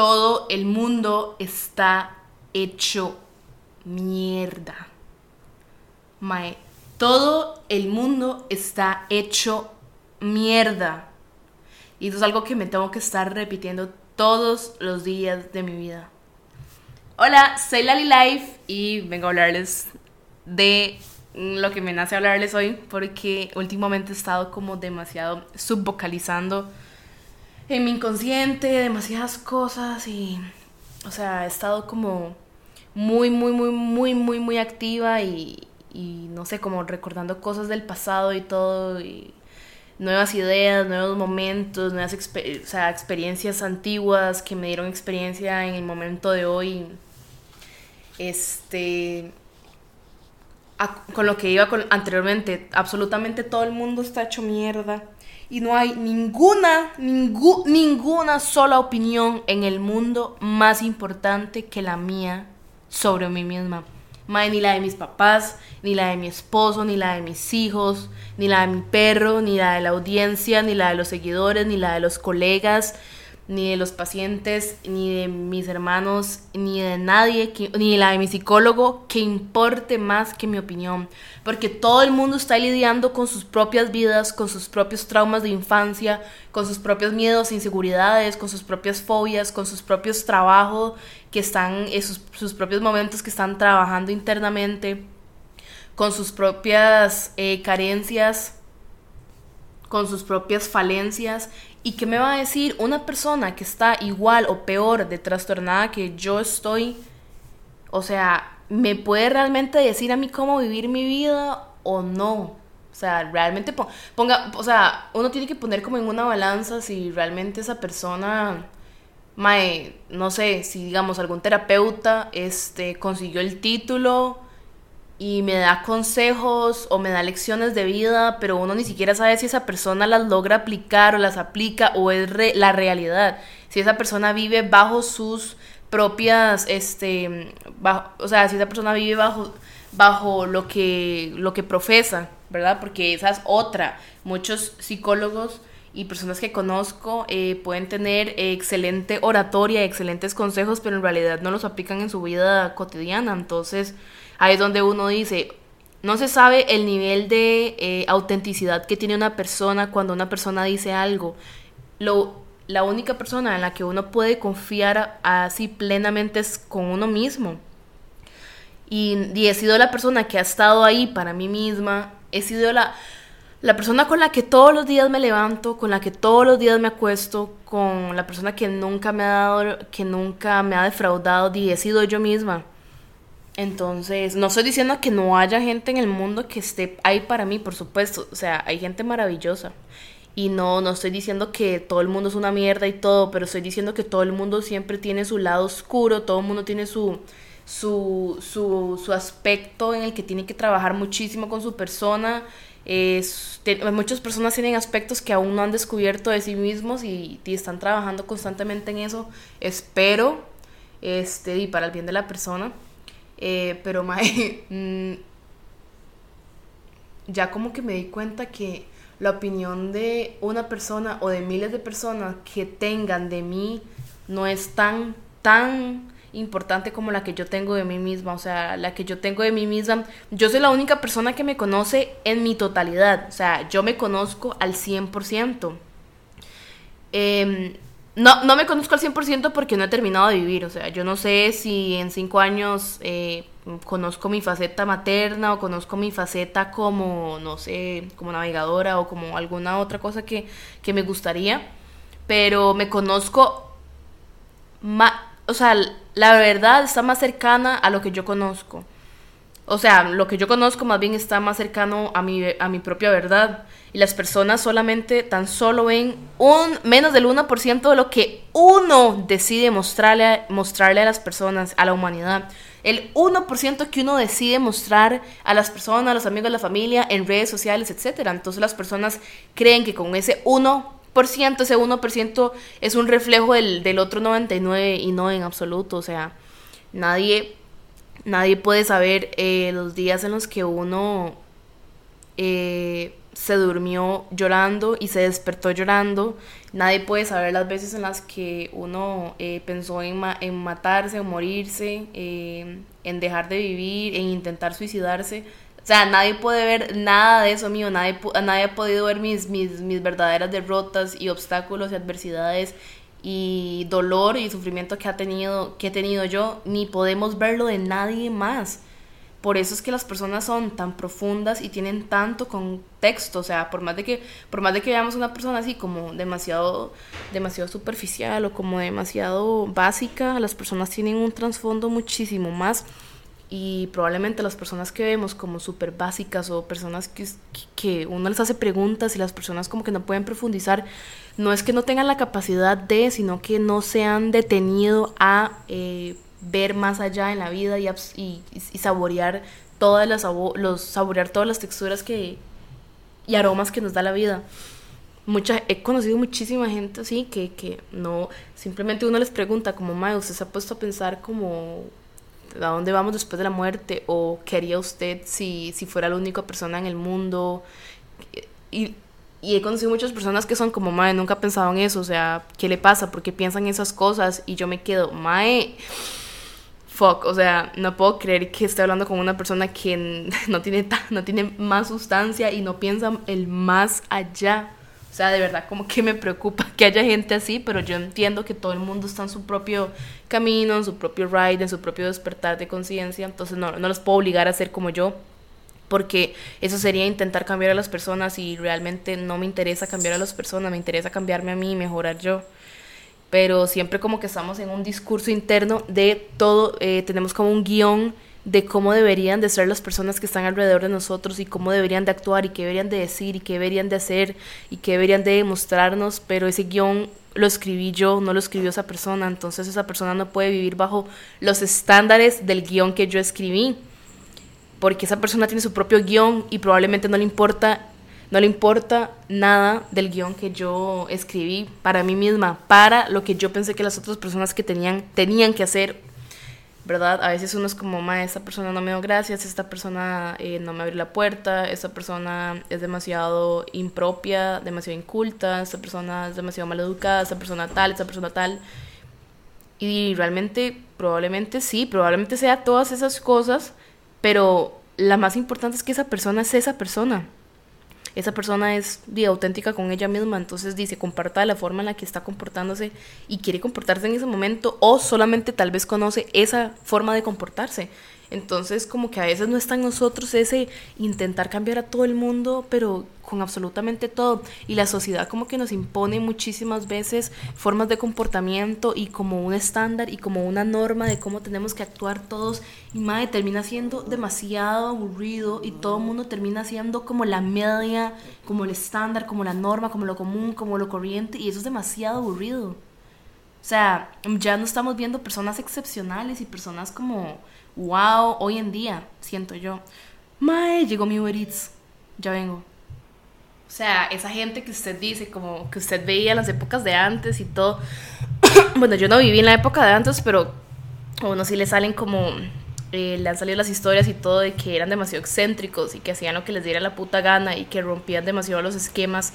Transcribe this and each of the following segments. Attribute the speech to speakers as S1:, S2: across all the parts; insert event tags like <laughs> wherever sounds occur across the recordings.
S1: todo el mundo está hecho mierda. Mae, todo el mundo está hecho mierda. Y eso es algo que me tengo que estar repitiendo todos los días de mi vida. Hola, soy Lali Life y vengo a hablarles de lo que me nace hablarles hoy porque últimamente he estado como demasiado subvocalizando en mi inconsciente demasiadas cosas y o sea, he estado como muy muy muy muy muy muy activa y, y no sé, como recordando cosas del pasado y todo y nuevas ideas, nuevos momentos, nuevas o sea, experiencias antiguas que me dieron experiencia en el momento de hoy. Este, con lo que iba con, anteriormente, absolutamente todo el mundo está hecho mierda y no hay ninguna, ninguna sola opinión en el mundo más importante que la mía sobre mí misma. ni la de mis papás, ni la de mi esposo, ni la de mis hijos, ni la de mi perro, ni la de la audiencia, ni la de los seguidores, ni la de los colegas, ni de los pacientes, ni de mis hermanos, ni de nadie, ni la de mi psicólogo, que importe más que mi opinión. Porque todo el mundo está lidiando con sus propias vidas, con sus propios traumas de infancia, con sus propios miedos, inseguridades, con sus propias fobias, con sus propios trabajos que están, sus, sus propios momentos que están trabajando internamente, con sus propias eh, carencias con sus propias falencias ¿Y qué me va a decir una persona que está igual o peor de trastornada que yo estoy? O sea, ¿me puede realmente decir a mí cómo vivir mi vida o no? O sea, realmente ponga, o sea, uno tiene que poner como en una balanza si realmente esa persona, no sé, si digamos algún terapeuta, este, consiguió el título y me da consejos o me da lecciones de vida, pero uno ni siquiera sabe si esa persona las logra aplicar o las aplica o es la realidad. Si esa persona vive bajo sus propias, este, o sea, si esa persona vive bajo, bajo lo, que, lo que profesa, ¿verdad? Porque esa es otra. Muchos psicólogos y personas que conozco eh, pueden tener excelente oratoria, excelentes consejos, pero en realidad no los aplican en su vida cotidiana. Entonces, Ahí es donde uno dice, no se sabe el nivel de eh, autenticidad que tiene una persona cuando una persona dice algo. Lo, la única persona en la que uno puede confiar así plenamente es con uno mismo. Y, y, he sido la persona que ha estado ahí para mí misma. He sido la, la persona con la que todos los días me levanto, con la que todos los días me acuesto, con la persona que nunca me ha dado, que nunca me ha defraudado. Y he sido yo misma. Entonces, no estoy diciendo que no haya gente en el mundo que esté ahí para mí, por supuesto. O sea, hay gente maravillosa. Y no, no estoy diciendo que todo el mundo es una mierda y todo, pero estoy diciendo que todo el mundo siempre tiene su lado oscuro, todo el mundo tiene su, su, su, su aspecto en el que tiene que trabajar muchísimo con su persona. Muchas personas tienen aspectos que aún no han descubierto de sí mismos y, y están trabajando constantemente en eso. Espero, este, y para el bien de la persona. Eh, pero, mae, <laughs> mm, ya como que me di cuenta que la opinión de una persona o de miles de personas que tengan de mí no es tan, tan importante como la que yo tengo de mí misma. O sea, la que yo tengo de mí misma, yo soy la única persona que me conoce en mi totalidad. O sea, yo me conozco al 100%. Eh, em, no, no me conozco al 100% porque no he terminado de vivir, o sea, yo no sé si en cinco años eh, conozco mi faceta materna o conozco mi faceta como, no sé, como navegadora o como alguna otra cosa que, que me gustaría, pero me conozco, o sea, la verdad está más cercana a lo que yo conozco. O sea, lo que yo conozco más bien está más cercano a mi, a mi propia verdad. Y las personas solamente, tan solo ven un menos del 1% de lo que uno decide mostrarle, mostrarle a las personas, a la humanidad. El 1% que uno decide mostrar a las personas, a los amigos, a la familia, en redes sociales, etc. Entonces las personas creen que con ese 1%, ese 1% es un reflejo del, del otro 99% y no en absoluto. O sea, nadie Nadie puede saber eh, los días en los que uno eh, se durmió llorando y se despertó llorando. Nadie puede saber las veces en las que uno eh, pensó en, en, matarse o morirse, eh, en dejar de vivir, en intentar suicidarse. O sea, nadie puede ver nada de eso mío, nadie, nadie ha podido ver mis, mis, mis verdaderas derrotas y obstáculos y adversidades y dolor y sufrimiento que, ha tenido, que he tenido yo, ni podemos verlo de nadie más. Por eso es que las personas son tan profundas y tienen tanto contexto, o sea, por más de que por más de que veamos una persona así como demasiado demasiado superficial o como demasiado básica, las personas tienen un trasfondo muchísimo más y probablemente las personas que vemos como súper básicas o personas que, que uno les hace preguntas y las personas como que no pueden profundizar, no es que no tengan la capacidad de, sino que no se han detenido a eh, ver más allá en la vida y, saborear todas las los saborear todas las texturas que y aromas que nos da la vida. Mucha, he conocido muchísima gente así que, que no, simplemente uno les pregunta como, Mae, ¿usted se ha puesto a pensar como a dónde vamos después de la muerte o qué haría usted si, si fuera la única persona en el mundo. Y, he conocido muchas personas que son como, Mae, nunca he pensado en eso, o sea, ¿qué le pasa? ¿Por qué piensan esas cosas? Y yo me quedo, Mae, fuck, o sea, no puedo creer que esté hablando con una persona que <laughs> no tiene, no tiene más sustancia y no piensa el más allá. O sea, de verdad como que me preocupa que haya gente así, pero yo entiendo que todo el mundo está en su propio camino, en su propio ride, en su propio despertar de conciencia, entonces no, no los puedo obligar a ser como yo, porque eso sería intentar cambiar a las personas y realmente no me interesa cambiar a las personas, me interesa cambiarme a mí y mejorar yo. Pero siempre como que estamos en un discurso interno de todo, eh, tenemos como un guion de cómo deberían de ser las personas que están alrededor de nosotros y cómo deberían de actuar y qué deberían de decir y qué deberían de hacer y qué deberían de demostrarnos, pero ese guion lo escribí yo, no lo escribió esa persona, entonces esa persona no puede vivir bajo los estándares del guion que yo escribí, porque esa persona tiene su propio guion y probablemente no le importa no le importa nada del guion que yo escribí para mí misma, para lo que yo pensé que las otras personas que tenían tenían que hacer ¿verdad? A veces uno es como, ma, esta persona no me dio gracias, esta persona eh, no me abrió la puerta, esta persona es demasiado impropia, demasiado inculta, esta persona es demasiado mal educada, esta persona tal, esta persona tal. Y realmente, probablemente sí, probablemente sea todas esas cosas, pero la más importante es que esa persona es esa persona esa persona es auténtica con ella misma, entonces dice, comparta la forma en la que está comportándose y quiere comportarse en ese momento o solamente tal vez conoce esa forma de comportarse. Entonces como que a veces no está en nosotros ese intentar cambiar a todo el mundo, pero con absolutamente todo. Y la sociedad como que nos impone muchísimas veces formas de comportamiento y como un estándar y como una norma de cómo tenemos que actuar todos. Y madre, termina siendo demasiado aburrido y todo el mundo termina siendo como la media, como el estándar, como la norma, como lo común, como lo corriente. Y eso es demasiado aburrido. O sea, ya no estamos viendo personas excepcionales y personas como wow, hoy en día, siento yo. Mae, llegó mi Uber Eats, ya vengo. O sea, esa gente que usted dice, como que usted veía en las épocas de antes y todo. <clears throat> bueno, yo no viví en la época de antes, pero a uno sí le salen como. Eh, le han salido las historias y todo de que eran demasiado excéntricos y que hacían lo que les diera la puta gana y que rompían demasiado los esquemas.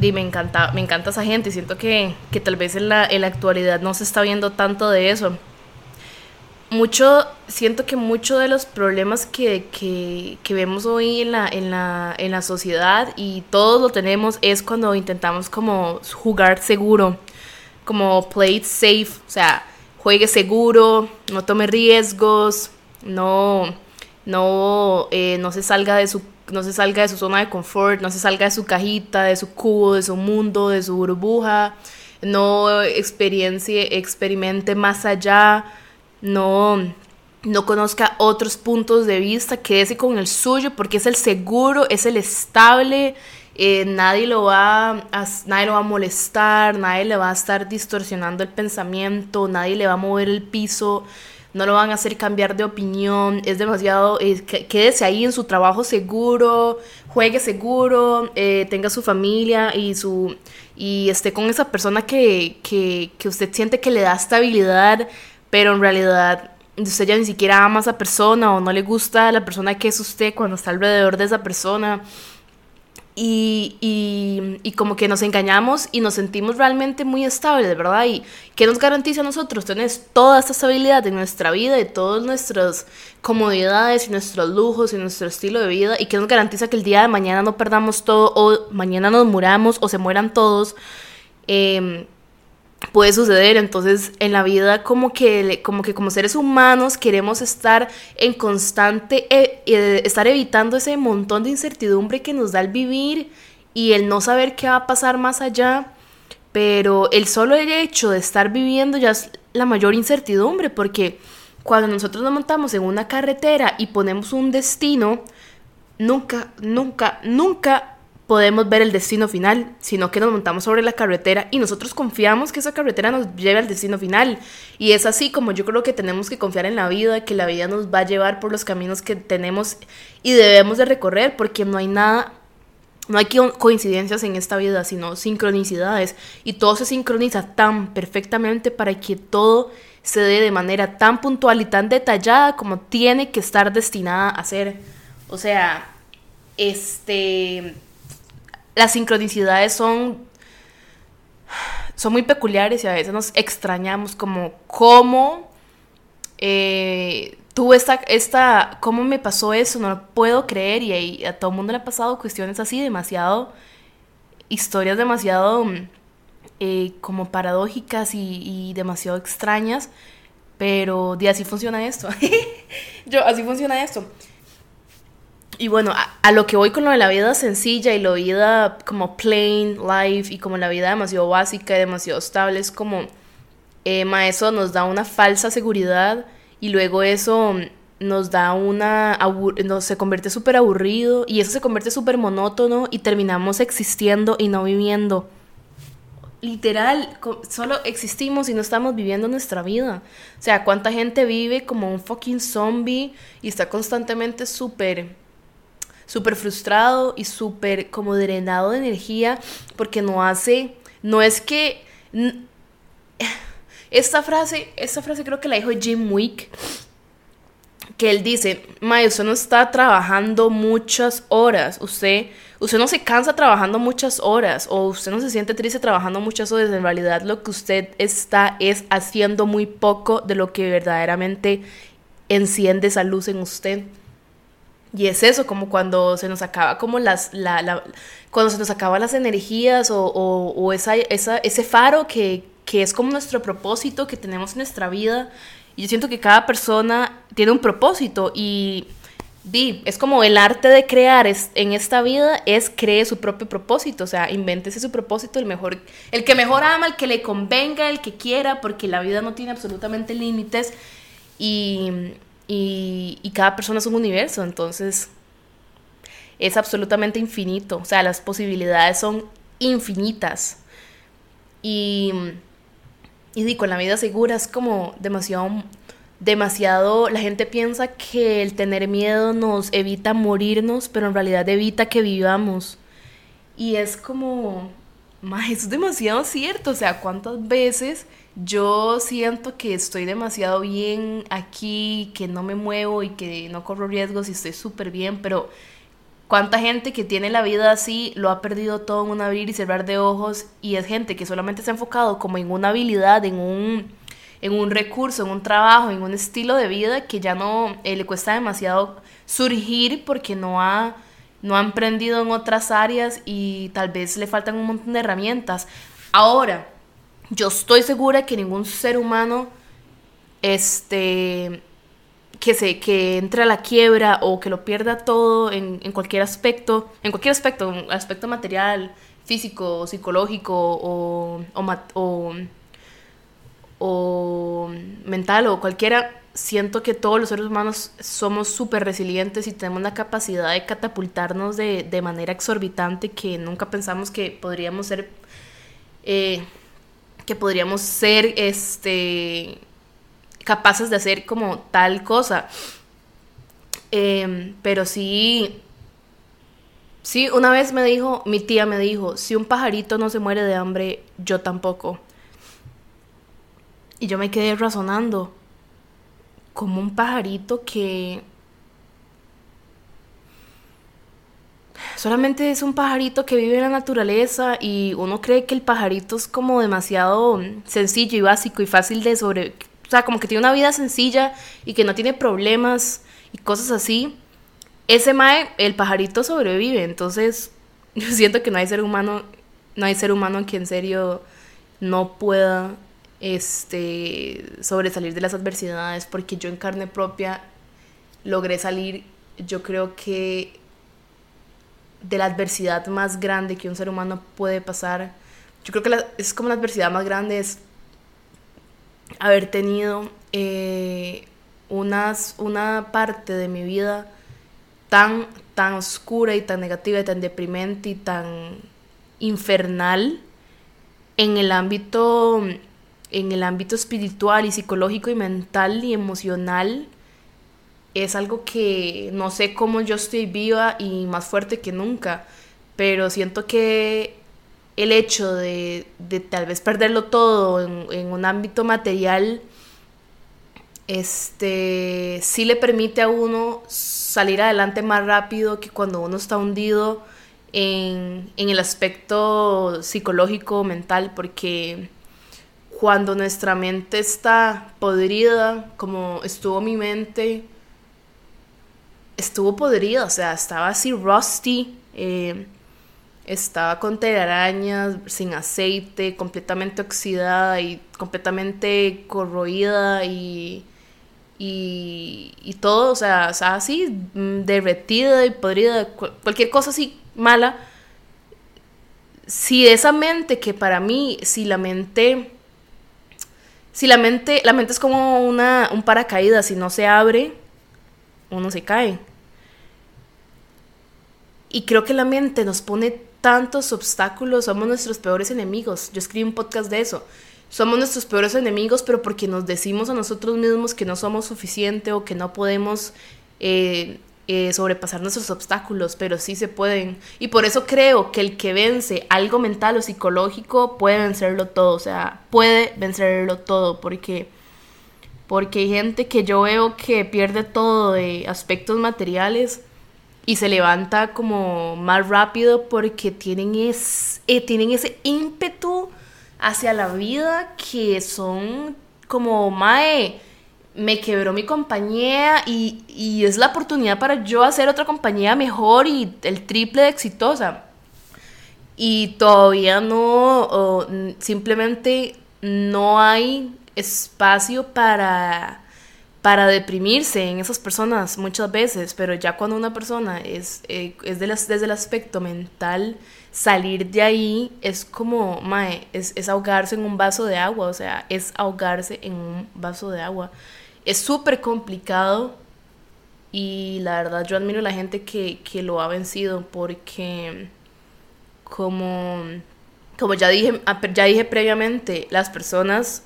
S1: Y me encanta, me encanta esa gente siento que, que tal vez en la, en la actualidad no se está viendo tanto de eso mucho, siento que muchos de los problemas que, que, que, vemos hoy en la, en, la, en la sociedad y todos lo tenemos es cuando intentamos como jugar seguro, como play it safe, o sea, juegue seguro, no tome riesgos, no, no, eh, no se salga de su no se salga de su zona de confort, no se salga de su cajita, de su cubo, de su mundo, de su burbuja, no experiencie, experimente más allá, no, no conozca otros puntos de vista, quédese con el suyo porque es el seguro, es el estable, eh, nadie, lo va a, nadie lo va a molestar, nadie le va a estar distorsionando el pensamiento, nadie le va a mover el piso, no lo van a hacer cambiar de opinión, es demasiado, eh, quédese ahí en su trabajo seguro, juegue seguro, eh, tenga su familia y su y esté con esa persona que, que, que usted siente que le da estabilidad pero en realidad usted ya ni siquiera ama a esa persona o no le gusta la persona que es usted cuando está alrededor de esa persona. y, y, como que nos engañamos y nos sentimos realmente muy estables, ¿verdad? ¿Y qué nos garantiza a nosotros? Tener toda esta estabilidad en nuestra vida y todas nuestras comodidades y nuestros lujos y nuestro estilo de vida y qué nos garantiza que el día de mañana no perdamos todo o mañana nos muramos o se mueran todos. Eh, puede suceder. Entonces, en la vida como que, como que como seres humanos queremos estar en constante, eh, eh, estar evitando ese montón de incertidumbre que nos da el vivir y el no saber qué va a pasar más allá. Pero el solo hecho de estar viviendo ya es la mayor incertidumbre, porque cuando nosotros nos montamos en una carretera y ponemos un destino, nunca, nunca, nunca podemos ver el destino final, sino que nos montamos sobre la carretera y nosotros confiamos que esa carretera nos lleve al destino final. Y es así como yo creo que tenemos que confiar en la vida, que la vida nos va a llevar por los caminos que tenemos y debemos de recorrer, porque no hay nada, no hay coincidencias en esta vida, sino sincronicidades. Y todo se sincroniza tan perfectamente para que todo se dé de manera tan puntual y tan detallada como tiene que estar destinada a ser. O sea, este las sincronicidades son, son muy peculiares y a veces nos extrañamos como cómo eh, esta, esta, cómo me pasó eso, no lo puedo creer y, a todo el mundo le ha pasado cuestiones así demasiado, historias demasiado eh, como paradójicas y, y, demasiado extrañas, pero de así funciona esto. <laughs> Yo, así funciona esto. Y bueno, a, lo que voy con lo de la vida sencilla y la vida como plain life y como la vida demasiado básica y demasiado estable, es como, eh, eso nos da una falsa seguridad y luego eso nos da una, no, se convierte súper aburrido y eso se convierte súper monótono y terminamos existiendo y no viviendo. Literal, solo existimos y no estamos viviendo nuestra vida. O sea, ¿cuánta gente vive como un fucking zombie y está constantemente súper súper frustrado y súper como drenado de energía porque no hace, no es que... Esta frase, esta frase creo que la dijo Jim Wick, que él dice, May, usted no está trabajando muchas horas, usted, usted no se cansa trabajando muchas horas o usted no se siente triste trabajando muchas horas, en realidad lo que usted está es haciendo muy poco de lo que verdaderamente enciende esa luz en usted. Y es eso, como cuando se nos acaba como las, la, cuando se nos acaban las energías o, o, o esa, esa, ese faro que, que, es como nuestro propósito que tenemos en nuestra vida. Y yo siento que cada persona tiene un propósito y di, es como el arte de crear es, en esta vida es cree su propio propósito, o sea, invéntese su propósito, el mejor, el que mejor ama, el que le convenga, el que quiera, porque la vida no tiene absolutamente límites y y, cada persona es un universo, entonces es absolutamente infinito, o sea, las posibilidades son infinitas. Y, y con la vida segura es como demasiado, demasiado, la gente piensa que el tener miedo nos evita morirnos, pero en realidad evita que vivamos. Y es como, más, es demasiado cierto, o sea, ¿cuántas veces yo siento que estoy demasiado bien aquí, que no me muevo y que no corro riesgos y estoy súper bien, pero cuánta gente que tiene la vida así lo ha perdido todo en un abrir y cerrar de ojos y es gente que solamente se ha enfocado como en una habilidad, en un, en un recurso, en un trabajo, en un estilo de vida que ya no eh, le cuesta demasiado surgir porque no ha no ha emprendido en otras áreas y tal vez le faltan un montón de herramientas. Ahora, yo estoy segura que ningún ser humano este que se que entre a la quiebra o que lo pierda todo en, cualquier aspecto, en cualquier aspecto, aspecto material, físico, psicológico o, o, o mental o cualquiera, siento que todos los seres humanos somos súper resilientes y tenemos la capacidad de catapultarnos de, de, manera exorbitante que nunca pensamos que podríamos ser eh, que podríamos ser este, capaces de hacer como tal cosa. Em, pero sí, sí, una vez me dijo, mi tía me dijo, si un pajarito no se muere de hambre, yo tampoco. Y yo me quedé razonando, como un pajarito que solamente es un pajarito que vive en la naturaleza y uno cree que el pajarito es como demasiado sencillo y básico y fácil de sobre... O sea, como que tiene una vida sencilla y que no tiene problemas y cosas así. Ese mae, el pajarito sobrevive, entonces <laughs> yo siento que no hay ser humano, no hay ser humano que en serio no pueda este, sobresalir de las adversidades, porque yo en carne propia logré salir, yo creo que de la adversidad más grande que un ser humano puede pasar. Yo creo que es como la adversidad más grande es haber tenido eh, una parte de mi vida tan, tan oscura y tan negativa y tan deprimente y tan infernal en el ámbito en el ámbito espiritual y psicológico y mental y emocional es algo que no sé cómo yo estoy viva y más fuerte que nunca, pero siento que el hecho de, tal vez perderlo todo en, un ámbito material, este, sí le permite a uno salir adelante más rápido que cuando uno está hundido en, en el aspecto psicológico, mental, porque cuando nuestra mente está podrida, como estuvo mi mente, estuvo podrida, o sea, estaba así rusty, eh, estaba con telarañas, sin aceite, completamente oxidada y completamente corroída y, y, todo, o sea, estaba así mm, derretida y podrida, cualquier cosa así mala. Si esa mente que para mí, si la mente, si la mente, la mente es como una, un paracaídas, si no se abre, uno se cae. Y creo que la mente nos pone tantos obstáculos, somos nuestros peores enemigos. Yo escribí un podcast de eso. Somos nuestros peores enemigos, pero porque nos decimos a nosotros mismos que no somos suficiente o que no podemos eh, eh, sobrepasar nuestros obstáculos, pero sí se pueden. Y por eso creo que el que vence algo mental o psicológico puede vencerlo todo, o sea, puede vencerlo todo, porque, porque hay gente que yo veo que pierde todo de aspectos materiales y se levanta como más rápido porque tienen, es, eh, tienen ese ímpetu hacia la vida que son como, mae, me quebró mi compañía y, y, es la oportunidad para yo hacer otra compañía mejor y el triple de exitosa. Y todavía no, simplemente no hay espacio para para deprimirse en esas personas muchas veces, pero ya cuando una persona es, eh, es de desde el aspecto mental, salir de ahí es como, mae, es, es ahogarse en un vaso de agua, o sea, es ahogarse en un vaso de agua. Es súper complicado y la verdad yo admiro a la gente que, que lo ha vencido porque como, como ya, dije, ah, ya dije previamente, las personas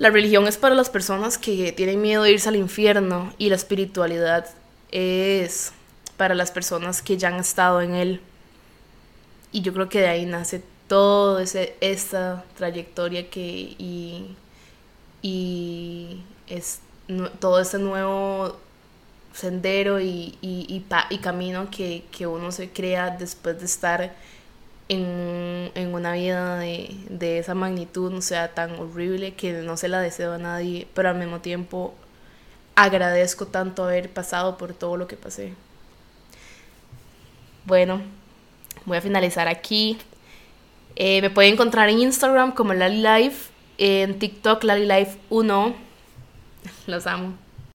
S1: la religión es para las personas que tienen miedo de irse al infierno y la espiritualidad es para las personas que ya han estado en él. Y yo creo que de ahí nace toda esta trayectoria que y, y es todo ese nuevo sendero y, y, y camino que, que, uno se crea después de estar en, una vida de, esa magnitud, no sea, tan horrible que no se la deseo a nadie, pero al mismo tiempo agradezco tanto haber pasado por todo lo que pasé. Bueno, voy a finalizar aquí. Eh, me pueden encontrar en Instagram como Lali Life, en TikTok Lali Life 1. <laughs> Los amo.